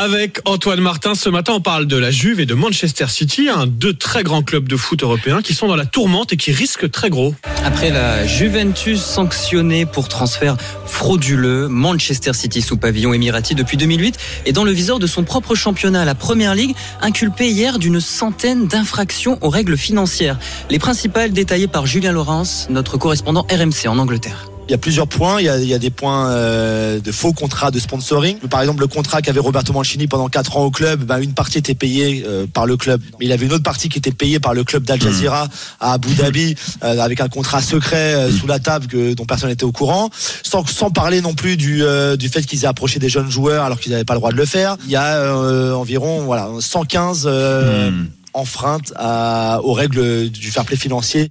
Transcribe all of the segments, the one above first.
Avec Antoine Martin, ce matin, on parle de la Juve et de Manchester City, deux très grands clubs de foot européens qui sont dans la tourmente et qui risquent très gros. Après la Juventus sanctionnée pour transfert frauduleux, Manchester City sous pavillon émirati depuis 2008 est dans le viseur de son propre championnat, la Première Ligue, inculpé hier d'une centaine d'infractions aux règles financières. Les principales détaillées par Julien Laurence, notre correspondant RMC en Angleterre. Il y a plusieurs points. Il y a, il y a des points euh, de faux contrats de sponsoring. Par exemple, le contrat qu'avait Roberto Mancini pendant quatre ans au club, ben, une partie était payée euh, par le club, mais il avait une autre partie qui était payée par le club d'Al Jazeera à Abu Dhabi euh, avec un contrat secret euh, sous la table que, dont personne n'était au courant. Sans, sans parler non plus du, euh, du fait qu'ils aient approché des jeunes joueurs alors qu'ils n'avaient pas le droit de le faire. Il y a euh, environ voilà 115 euh, enfreintes à, aux règles du fair play financier.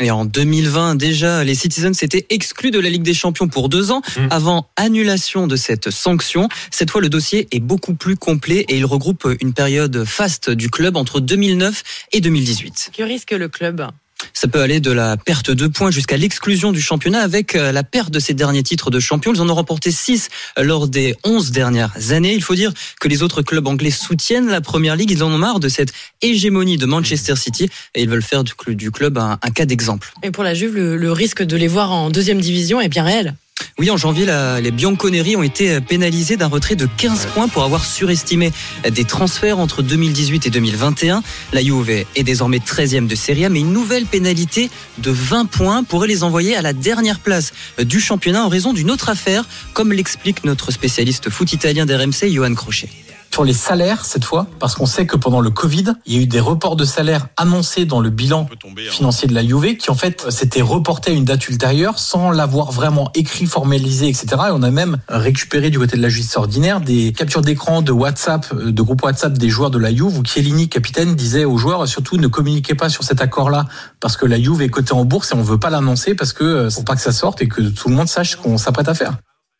Et en 2020, déjà, les Citizens s'étaient exclus de la Ligue des Champions pour deux ans Mm. avant annulation de cette sanction. Cette fois, le dossier est beaucoup plus complet et il regroupe une période faste du club entre 2009 et 2018. Que risque le club? Ça peut aller de la perte de points jusqu'à l'exclusion du championnat avec euh, la perte de ses derniers titres de champion. Ils en ont remporté 6 lors des 11 dernières années. Il faut dire que les autres clubs anglais soutiennent la première ligue. Ils en ont marre de cette hégémonie de Manchester City et ils veulent faire du cl- du club un, cas d'exemple. Et pour la Juve, le risque de les voir en deuxième division est bien réel. Oui, en janvier, la- les Bianconeri ont été pénalisés d'un retrait de 15 points pour avoir surestimé des transferts entre 2018 et 2021. La Juve est désormais 13e de Serie A, mais une nouvelle pénalité de 20 points pourrait les envoyer à la dernière place du championnat en raison d'une autre affaire, comme l'explique notre spécialiste foot italien d'RMC, Johan Crochet. Sur les salaires cette fois, parce qu'on sait que pendant le Covid, il y a eu des reports de salaires annoncés dans le bilan financier de la Juve, qui en fait s'étaient reportés à une date ultérieure sans l'avoir vraiment écrit, formalisé, etc. Et on a même récupéré du côté de la justice ordinaire des captures d'écran de WhatsApp, euh, de groupes WhatsApp des joueurs de la Juve, où Chiellini, capitaine, disait aux joueurs surtout ne communiquez pas sur cet accord-là, parce que la Juve est cotée en bourse et on veut pas l'annoncer parce que euh, pour pas que ça sorte et que tout le monde sache qu'on s'apprête à faire.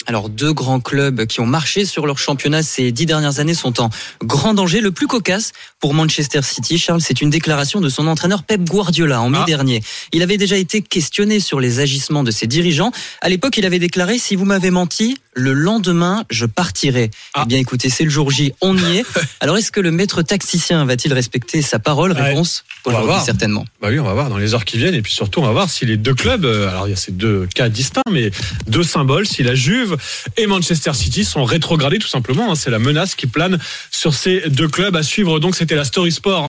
Alors, deux grands clubs qui ont marché sur leur championnat ces dix dernières années sont en grand danger. Le plus cocasse pour Manchester City, Charles, c'est une déclaration de son entraîneur Pep Guardiola en mai Ah. dernier. Il avait déjà été questionné sur les agissements de ses dirigeants. À l'époque, il avait déclaré si vous m'avez menti, le lendemain, je partirai. Ah. Eh bien, écoutez, c'est le jour J, on y est. Alors, est-ce que le maître taxicien va-t-il respecter sa parole? Ouais. Réponse On va aujourd'hui, voir. certainement. Bah oui, on va voir dans les heures qui viennent et puis surtout on va voir si les deux clubs, euh, alors il y a ces deux cas distincts, mais deux symboles, si la Juve et Manchester City sont rétrogradés tout simplement. hein. C'est la menace qui plane sur ces deux clubs à suivre. Donc c'était la Story Sport